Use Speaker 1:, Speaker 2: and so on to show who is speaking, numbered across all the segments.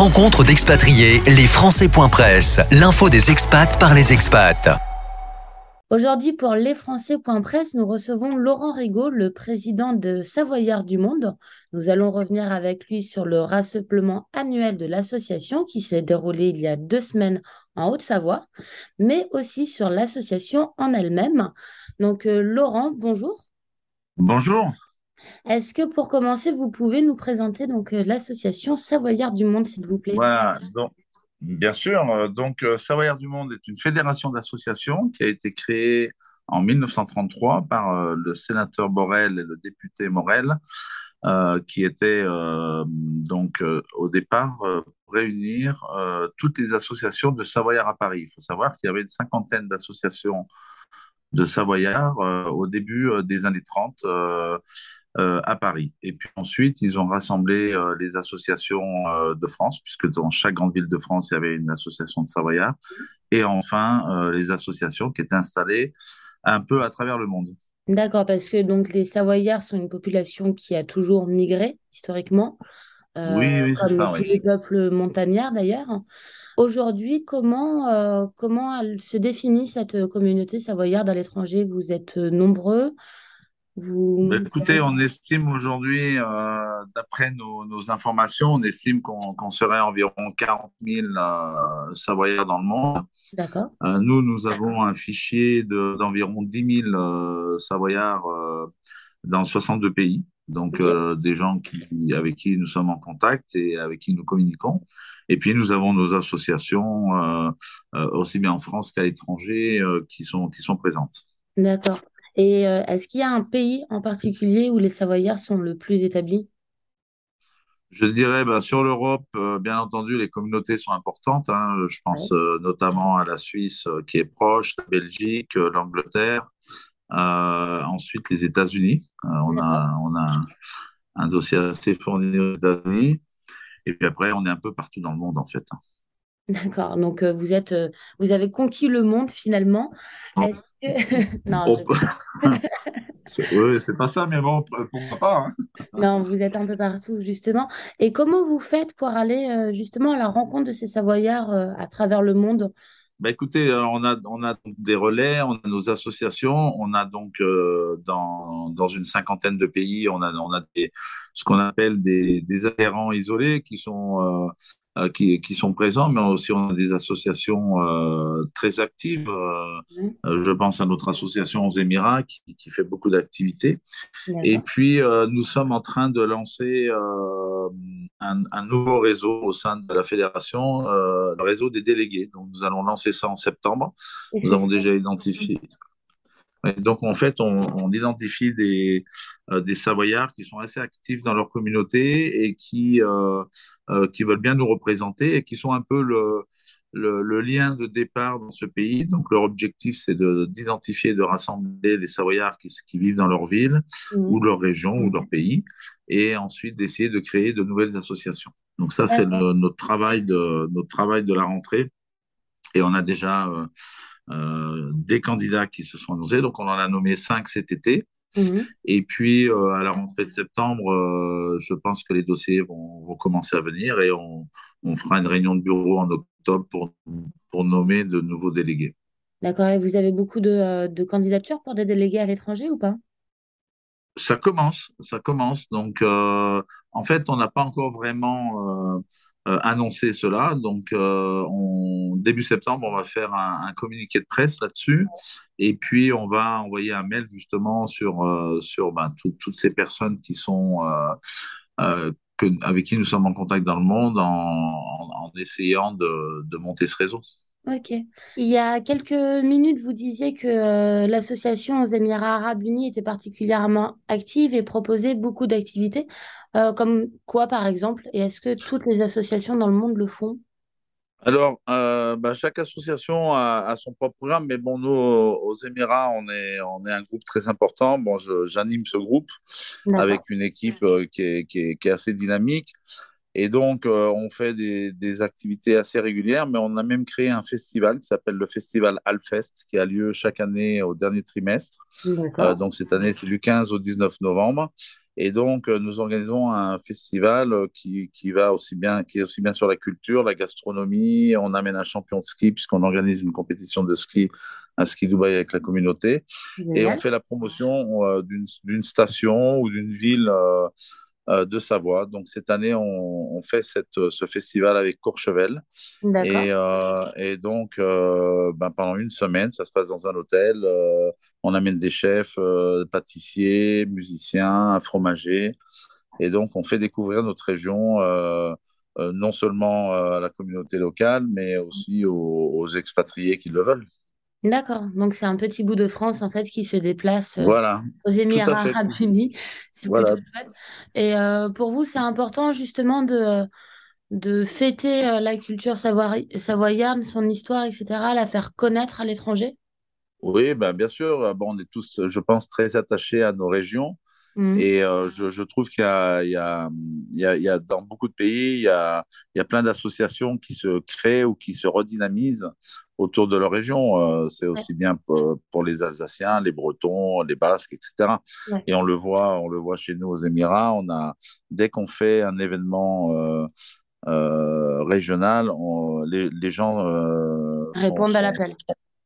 Speaker 1: Rencontre d'expatriés, les Français.press, l'info des expats par les expats.
Speaker 2: Aujourd'hui, pour lesfrançais.press, nous recevons Laurent Rigaud, le président de Savoyard du Monde. Nous allons revenir avec lui sur le rassemblement annuel de l'association qui s'est déroulé il y a deux semaines en Haute-Savoie, mais aussi sur l'association en elle-même. Donc, euh, Laurent, bonjour.
Speaker 3: Bonjour.
Speaker 2: Est-ce que pour commencer, vous pouvez nous présenter donc euh, l'association Savoyard du Monde, s'il vous plaît?
Speaker 3: Voilà, donc, bien sûr. euh, Donc, euh, Savoyard du Monde est une fédération d'associations qui a été créée en 1933 par euh, le sénateur Borel et le député Morel, euh, qui étaient euh, donc au départ réunir toutes les associations de Savoyard à Paris. Il faut savoir qu'il y avait une cinquantaine d'associations de Savoyard euh, au début euh, des années 30 euh, à Paris. Et puis ensuite, ils ont rassemblé les associations de France, puisque dans chaque grande ville de France, il y avait une association de Savoyard. Et enfin, les associations qui étaient installées un peu à travers le monde.
Speaker 2: D'accord, parce que donc les Savoyards sont une population qui a toujours migré historiquement, euh,
Speaker 3: Oui, oui,
Speaker 2: comme
Speaker 3: ça,
Speaker 2: tous
Speaker 3: oui.
Speaker 2: les peuples montagnards d'ailleurs. Aujourd'hui, comment, euh, comment elle se définit cette communauté savoyarde à l'étranger? Vous êtes euh, nombreux? Vous...
Speaker 3: écoutez, on estime aujourd'hui, euh, d'après nos, nos informations, on estime qu'on serait environ 40 000 euh, Savoyards dans le monde.
Speaker 2: D'accord.
Speaker 3: Euh, nous, nous avons un fichier de- d'environ 10 000 euh, Savoyards euh, dans 62 pays. Donc, euh, des gens qui, avec qui nous sommes en contact et avec qui nous communiquons. Et puis, nous avons nos associations, euh, euh, aussi bien en France qu'à l'étranger, euh, qui sont, qui sont présentes.
Speaker 2: D'accord. Et est-ce qu'il y a un pays en particulier où les Savoyards sont le plus établis?
Speaker 3: Je dirais, ben, sur l'Europe, euh, bien entendu, les communautés sont importantes. hein. Je pense euh, notamment à la Suisse euh, qui est proche, la Belgique, l'Angleterre, ensuite les États-Unis. On a, on a un dossier assez fourni aux États-Unis. Et puis après, on est un peu partout dans le monde, en fait.
Speaker 2: D'accord. Donc euh, vous êtes, euh, vous avez conquis le monde finalement. Est-ce que... Non, je
Speaker 3: peut- C'est pas ça, mais bon, pourquoi pas, hein.
Speaker 2: Non, vous êtes un peu partout, justement. Et comment vous faites pour aller euh, justement à la rencontre de ces Savoyards euh, à travers le monde?
Speaker 3: Bah écoutez, euh, on a, on a des relais, on a nos associations, on a donc euh, dans, dans une cinquantaine de pays, on a, on a des, ce qu'on appelle des, des adhérents isolés qui sont, euh, qui, qui sont présents, mais aussi on a des associations euh, très actives. euh, euh, je pense à notre association aux Émirats qui, qui fait beaucoup d'activités. Et puis, euh, nous sommes en train de lancer euh, un, un nouveau réseau au sein de la fédération, euh, le réseau des délégués. Donc, nous allons lancer ça en septembre. Nous avons déjà identifié. Et donc, en fait, on, on identifie des, euh, des Savoyards qui sont assez actifs dans leur communauté et qui, euh, euh, qui veulent bien nous représenter et qui sont un peu le, le, le lien de départ dans ce pays. Donc, leur objectif, c'est de- d'identifier, de, rassembler les Savoyards qui, qui vivent dans leur ville ou
Speaker 2: Mhm.
Speaker 3: leur région ou leur pays et ensuite d'essayer de créer de nouvelles associations. Donc, ça, c'est notre travail de, notre travail de la rentrée. Et on a déjà euh, des candidats qui se sont annoncés. Donc, on en a nommé cinq cet été.
Speaker 2: Mhm.
Speaker 3: Et puis, euh, à la rentrée de septembre, euh, je pense que les dossiers vont, vont commencer à venir et on, on fera une réunion de bureau en octobre pour, pour nommer de nouveaux délégués.
Speaker 2: D'accord. Et vous avez beaucoup de, euh, de candidatures pour des délégués à l'étranger ou pas?
Speaker 3: Ça commence, ça commence. Donc, euh, en fait, on n'a pas encore vraiment euh, euh, annoncé cela. Donc, euh, début septembre, on va faire un, un communiqué de presse là-dessus. Et puis, on va envoyer un mail justement sur, euh, sur tout- toutes ces personnes qui sont, euh, euh, avec qui nous sommes en contact dans le monde en, en, en essayant de, de monter ce réseau.
Speaker 2: Ok. Il y a quelques minutes, vous disiez que euh, l'association aux Émirats arabes unis était particulièrement active et proposait beaucoup d'activités. Euh, comme quoi, par exemple? Et est-ce que toutes les associations dans le monde le font?
Speaker 3: Alors, euh, bah, chaque association a, a son propre programme, mais bon, nous, aux Émirats, on est, on est un groupe très important. Bon, j'anime ce groupe avec une équipe qui est, qui est, qui est assez dynamique. Et donc, euh, on fait des, des activités assez régulières, mais on a même créé un festival qui s'appelle le Festival Alfest, qui a lieu chaque année au dernier trimestre. Euh, donc, cette année, c'est du 15 au 19 novembre. Et donc, euh, nous organisons un festival qui, qui, va aussi bien, qui est aussi bien sur la culture, la gastronomie. On amène un champion de ski puisqu'on organise une compétition de ski, un ski Dubaï avec la communauté. Et on fait la promotion d'une station ou d'une ville de Savoie. Donc cette année, on, fait cette, ce festival avec Courchevel. Et, euh, et, donc, euh, ben, pendant une semaine, ça se passe dans un hôtel. on amène des chefs, pâtissiers, musiciens, un fromager. Et donc, on fait découvrir notre région. non seulement à la communauté locale, mais aussi aux expatriés qui le veulent.
Speaker 2: D'accord. Donc, c'est un petit bout de France, en fait, qui se déplace
Speaker 3: euh, voilà.
Speaker 2: aux Émirats arabes unis. C'est voilà. Et euh, pour vous, c'est important, justement, de, de fêter euh, la culture savoyarde, son histoire, etc., la faire connaître à l'étranger?
Speaker 3: Oui, ben, bien sûr. Bon, on est tous, je pense, très attachés à nos régions. Mmh. Et je, je, trouve qu'il y, y, y, y a, dans beaucoup de pays, il y a, y a plein d'associations qui se créent ou qui se redynamisent autour de leur région. Euh, c'est aussi bien pour, les Alsaciens, les Bretons, les Basques, etc. Et on le voit, on le voit chez nous aux Émirats. On a dès qu'on fait un événement euh, euh, régional, les, gens
Speaker 2: répondent à l'appel.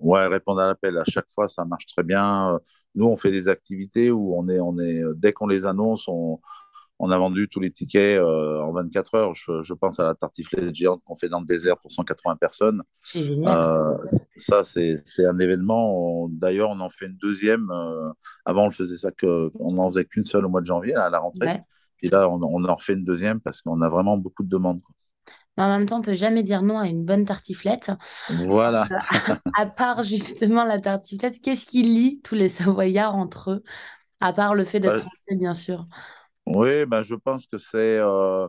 Speaker 3: Ouais, répondent à l'appel. À chaque fois, ça marche très bien. Nous, on fait des activités où on est, on est, dès qu'on les annonce, on, on a vendu tous les tickets euh, en 24 heures. Je, pense à la tartiflette géante qu'on fait dans le désert pour 180 personnes.
Speaker 2: Génial. Euh,
Speaker 3: ça, c'est un événement. D'ailleurs, on en fait une deuxième. Euh, avant, on faisait ça que, on faisait qu'une seule au mois de janvier, à la rentrée. Et là, on, en refait une deuxième parce qu'on a vraiment beaucoup de demandes.
Speaker 2: En même temps, on peut jamais dire non à une bonne tartiflette.
Speaker 3: Voilà.
Speaker 2: à, part justement la tartiflette, qu'est-ce qui lie tous les Savoyards entre eux À part le fait d'être bah, français, bien sûr?
Speaker 3: Oui, ben, je pense que c'est euh,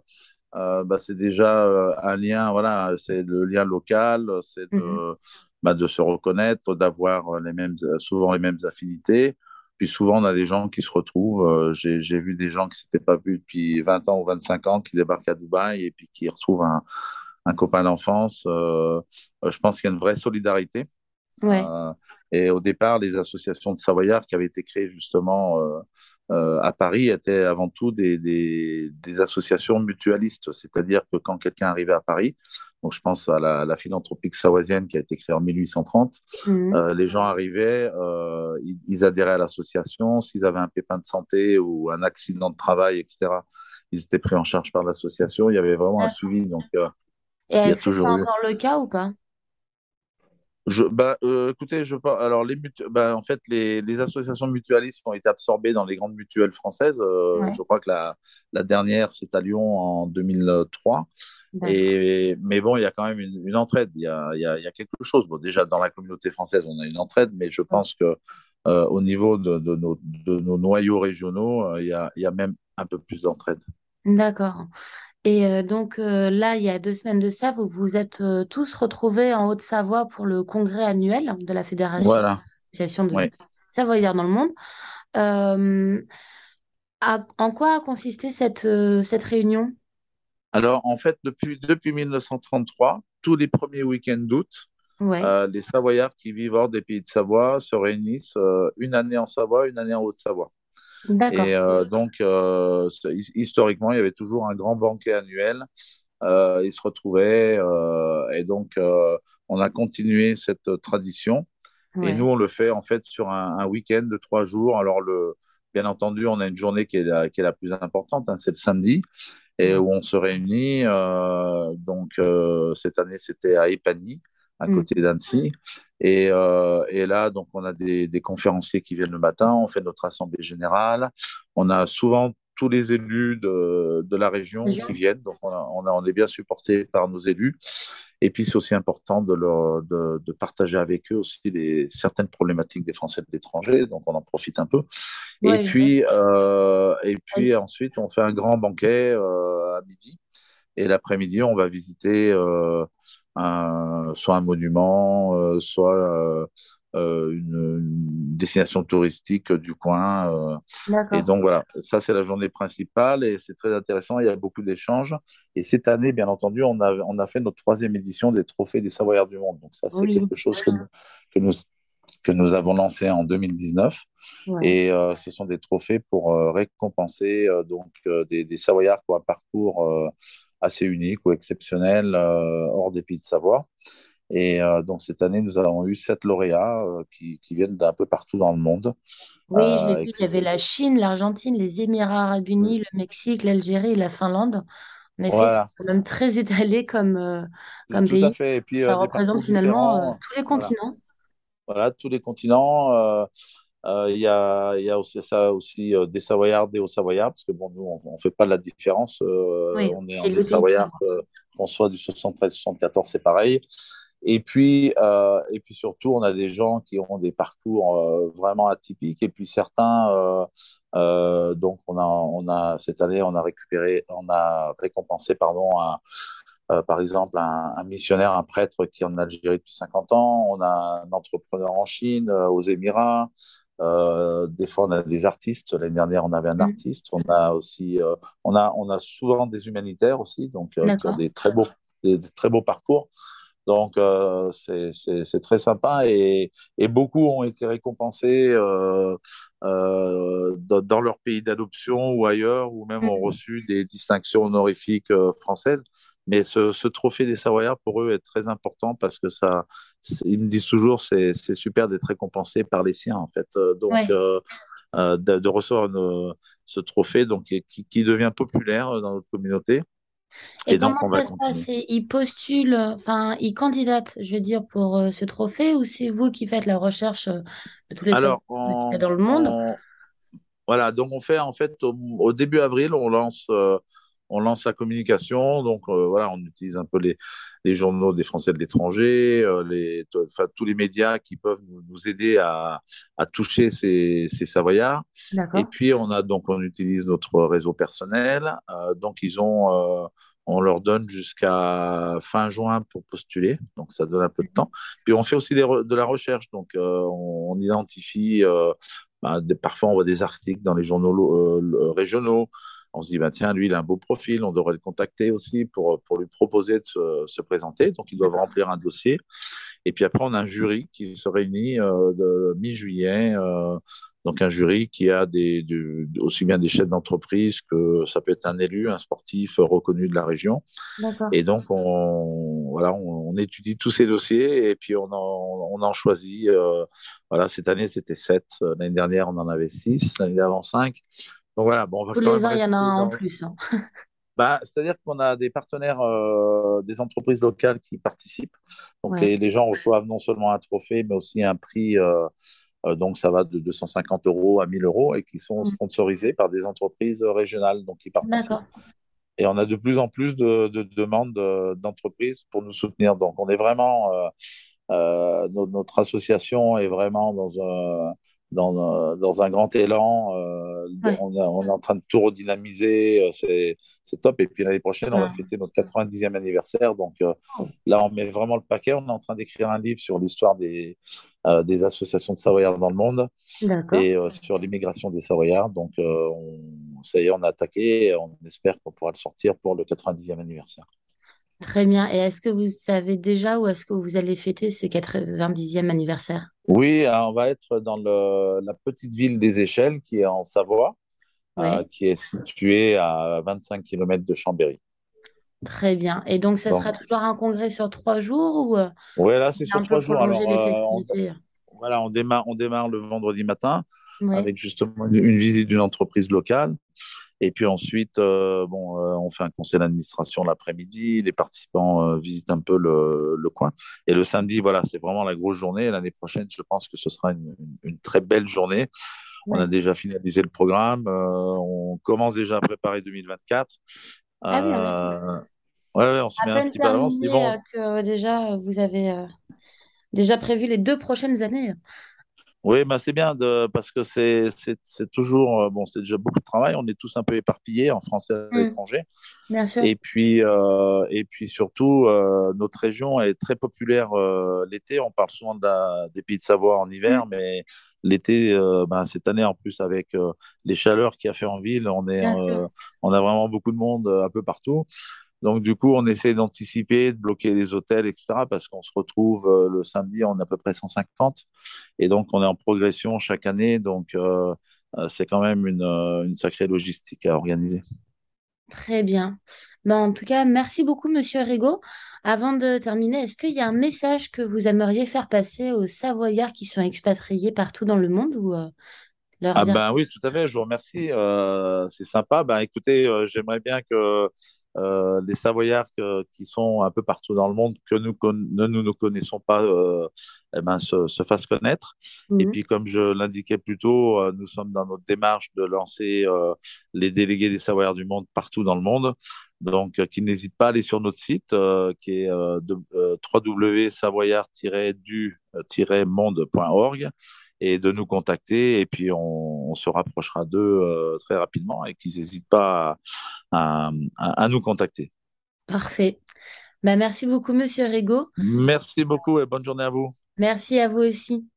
Speaker 3: euh, bah, c'est déjà euh, un lien, voilà, c'est le lien local, c'est de, mmh bah, de se reconnaître, d'avoir les mêmes, souvent les mêmes affinités. Puis souvent, on a des gens qui se retrouvent. J'ai vu des gens qui ne s'étaient pas vus depuis 20 ans ou 25 ans qui débarquent à Dubaï et puis qui retrouvent un, un copain d'enfance. je pense qu'il y a une vraie solidarité.
Speaker 2: Ouais.
Speaker 3: et au départ, les associations de Savoyards qui avaient été créées justement euh, à Paris étaient avant tout des, des, associations mutualistes, c'est-à-dire que quand quelqu'un arrivait à Paris, donc je pense à la, la philanthropique savoisienne qui a été créée en 1830, mmh. euh, les gens arrivaient, euh, ils, adhéraient à l'association, s'ils avaient un pépin de santé ou un accident de travail, etc., ils étaient pris en charge par l'association, il y avait vraiment un suivi. Donc,
Speaker 2: Et est-ce que c'est encore le cas ou pas?
Speaker 3: Je, bah, euh, écoutez, je alors les bah, en fait les, les, associations mutualistes ont été absorbées dans les grandes mutuelles françaises. Euh, je crois que la, la dernière c'est à Lyon en 2003. Et mais bon, il y a quand même une, entraide. Il y a, il y, a, il y a quelque chose. Bon, déjà dans la communauté française, on a une entraide, mais je pense que euh, au niveau de, de, nos, de, nos, noyaux régionaux, il y, a, il y a même un peu plus d'entraide.
Speaker 2: D'accord. Et euh, donc euh, là, il y a deux semaines de ça, vous vous êtes euh, tous retrouvés en Haute-Savoie pour le congrès annuel de la Fédération
Speaker 3: voilà.
Speaker 2: de Savoyards dans le monde. en quoi a consisté cette, cette réunion?
Speaker 3: Alors, en fait, depuis, depuis 1933, tous les premiers week-ends d'août, les Savoyards qui vivent hors des pays de Savoie se réunissent une année en Savoie, une année en Haute-Savoie. Et euh, donc, euh, historiquement, il y avait toujours un grand banquet annuel. Euh, ils se retrouvaient et donc on a continué cette tradition. Et nous, on le fait en fait sur un, week-end de trois jours. Alors, le, bien entendu, on a une journée qui est la, qui est la plus importante, hein, c'est le samedi, et où on se réunit. donc, cette année, c'était à Epany, à mm. côté d'Annecy. Et, euh, et, là, donc, on a des, des, conférenciers qui viennent le matin, on fait notre assemblée générale. On a souvent tous les élus de, de la région qui viennent, donc on, on, on, est bien supporté par nos élus. Et puis, c'est aussi important de, leur, de, de, partager avec eux aussi les, certaines problématiques des Français de l'étranger, donc on en profite un peu. et, puis, euh, et puis, ensuite, on fait un grand banquet euh, à midi. Et l'après-midi, on va visiter euh, un, soit un monument, euh, soit euh, euh, une, destination touristique du coin. et donc voilà, ça c'est la journée principale et c'est très intéressant. Il y a beaucoup d'échanges. Et cette année, bien entendu, on a, on a fait notre troisième édition des Trophées des Savoyards du Monde. Donc ça, c'est quelque chose que nous, que nous avons lancé en 2019. Et ce sont des trophées pour récompenser donc des, des, Savoyards qui ont un parcours assez unique ou exceptionnel hors des pays de Savoie. Et euh, donc cette année, nous avons eu sept lauréats euh, qui, qui, viennent d'un peu partout dans le monde.
Speaker 2: Oui, je l'ai euh, vu, il y avait la Chine, l'Argentine, les Émirats arabes unis, le Mexique, l'Algérie et la Finlande. En effet, c'est quand même très étalé comme, comme
Speaker 3: Tout
Speaker 2: pays.
Speaker 3: à fait. Et puis,
Speaker 2: Ça représente finalement tous les continents.
Speaker 3: Voilà, tous les continents. Il y, a, y, a, aussi ça aussi des Savoyards, des Hauts-Savoyards, parce que bon, nous, on ne fait pas la différence.
Speaker 2: Oui,
Speaker 3: on est,
Speaker 2: c'est
Speaker 3: des Savoyards, qu'on soit du 73, 74, c'est pareil. Et puis, euh, et puis surtout, on a des gens qui ont des parcours euh, vraiment atypiques. Et puis certains, euh, euh donc on a, on a cette année, on a récupéré, on a récompensé, pardon, un, euh, par exemple, un, un, missionnaire, un prêtre qui est en Algérie depuis 50 ans. On a un entrepreneur en Chine, euh, aux Émirats. Des fois, on a des artistes. L'année dernière, on avait un mmh. artiste. On a aussi, on a, on a souvent des humanitaires aussi, donc qui ont des très beaux, des, des très beaux parcours. Donc, euh, c'est très sympa et, et, beaucoup ont été récompensés euh, euh, dans, leur pays d'adoption ou ailleurs, ou même ont mhm. reçu des distinctions honorifiques euh, françaises. Mais ce, ce, trophée des Savoyards, pour eux, est très important parce que ça, ils me disent toujours, c'est super d'être récompensé par les siens, en fait. Euh, donc, ouais. de, de, recevoir une, ce trophée donc, qui, qui devient populaire dans notre communauté.
Speaker 2: Et, comment ça se passe? Ils postulent, enfin, ils candidatent, je veux dire, pour euh, ce trophée ou c'est vous qui faites la recherche euh, de tous les Alors,
Speaker 3: on,
Speaker 2: dans le monde?
Speaker 3: on- voilà, donc on fait en fait au, au début avril, on lance, euh, on lance la communication. Donc euh, voilà, on utilise un peu les, les journaux des Français de l'étranger, euh, les, enfin, tous les médias qui peuvent nous, nous aider à, à toucher ces, ces Savoyards. Et puis on a donc on utilise notre réseau personnel. Euh, donc ils ont, on leur donne jusqu'à fin juin pour postuler. Donc ça donne un peu de temps. Puis on fait aussi des de la recherche. Donc on, on identifie. bah, des- parfois, on voit des articles dans les journaux régionaux on se dit, bah, tiens, lui, il a un beau profil, on devrait le contacter aussi pour, pour lui proposer de se, se présenter. Donc, ils doivent remplir un dossier. Et puis après, on a un jury qui se réunit euh, de mi-juillet. Euh, donc, un jury qui a des, du, aussi bien des chefs d'entreprise que ça peut être un élu, un sportif reconnu de la région. Et donc, on, voilà, on, on, étudie tous ces dossiers et puis on en, on en choisit. Euh, voilà, cette année, c'était sept. L'année dernière, on en avait six. L'année d'avant, cinq. Donc voilà, bon, on va
Speaker 2: Tous les ans, il y en a un en plus. Hein.
Speaker 3: Bah, C'est-à-dire qu'on a des partenaires, euh, des entreprises locales qui participent. Donc ouais. les, les, gens reçoivent non seulement un trophée, mais aussi un prix. Euh, euh, donc ça va de 250 euros à 1000 euros et qui sont sponsorisés par des entreprises régionales donc qui participent. Et on a de plus en plus de, de, de demandes d'entreprises pour nous soutenir. Donc on est vraiment, notre, notre, association est vraiment dans un dans, dans un grand élan. Euh, ouais. on, a, on, est en train de tout redynamiser. C'est, c'est top. Et puis l'année prochaine, on va fêter notre 90e anniversaire. Donc euh, là, on met vraiment le paquet. On est en train d'écrire un livre sur l'histoire des, euh, des associations de Savoyards dans le monde et sur l'immigration des Savoyards. Donc on, ça y est, on a attaqué. Et on espère qu'on pourra le sortir pour le 90e anniversaire.
Speaker 2: Très bien. Et est-ce que vous savez déjà où est-ce que vous allez fêter ce 90e anniversaire?
Speaker 3: Oui, on va être dans le, la petite ville des Échelles qui est en Savoie, euh, qui est située à 25 km de Chambéry.
Speaker 2: Très bien. Et donc, ça donc, sera toujours un congrès sur trois jours ou
Speaker 3: Oui, là, c'est sur trois jours. Alors, euh, on, voilà, on démarre, on démarre le vendredi matin avec justement une, une visite d'une entreprise locale. Et puis ensuite, euh, bon, euh, on fait un conseil d'administration l'après-midi. Les participants euh, visitent un peu le, le, coin. Et le samedi, voilà, c'est vraiment la grosse journée. L'année prochaine, je pense que ce sera une, une très belle journée. Ouais. On a déjà finalisé le programme. On commence déjà à préparer 2024.
Speaker 2: Ah oui,
Speaker 3: ouais, ouais, on se met un petit peu à l'avance.
Speaker 2: Bon... que déjà, vous avez déjà prévu les deux prochaines années.
Speaker 3: Oui, bah c'est bien de, parce que c'est toujours, euh, bon, c'est déjà beaucoup de travail. On est tous un peu éparpillés en français à
Speaker 2: Mmh.
Speaker 3: l'étranger.
Speaker 2: Bien sûr.
Speaker 3: Et puis, euh, et puis surtout, euh, notre région est très populaire euh, l'été. On parle souvent de la, des pays de Savoie en hiver,
Speaker 2: Mmh.
Speaker 3: mais l'été, ben, cette année en plus avec les chaleurs qu'il y a fait en ville, on, est, on a vraiment beaucoup de monde un peu partout. Donc, du coup, on essaie d'anticiper, de bloquer les hôtels, etc., parce qu'on se retrouve le samedi, on à peu près 150. Et donc, on est en progression chaque année. Donc, c'est quand même une, sacrée logistique à organiser.
Speaker 2: Très bien. En tout cas, merci beaucoup, Monsieur Rigaud. Avant de terminer, est-ce qu'il y a un message que vous aimeriez faire passer aux Savoyards qui sont expatriés partout dans le monde ou euh, leur
Speaker 3: Ah
Speaker 2: dire...
Speaker 3: ben oui, tout à fait, je vous remercie. Euh, c'est sympa. Ben écoutez, euh, j'aimerais bien que euh, les Savoyards que- qui sont un peu partout dans le monde, que nous ne nous ne connaissons pas, eh ben, se, se fassent connaître. Et
Speaker 2: Mhm.
Speaker 3: puis, comme je l'indiquais plus tôt, nous sommes dans notre démarche de lancer les délégués des Savoyards du monde partout dans le monde. Donc, euh, qu'ils n'hésitent pas à aller sur notre site euh, qui est euh, www.savoyard-du-monde.org et de nous contacter. Et puis, on, on se rapprochera d'eux euh, très rapidement et qu'ils n'hésitent pas à, à- à nous contacter.
Speaker 2: Parfait. Ben, merci beaucoup, Monsieur Rigaud.
Speaker 3: Merci beaucoup et bonne journée à vous.
Speaker 2: Merci à vous aussi.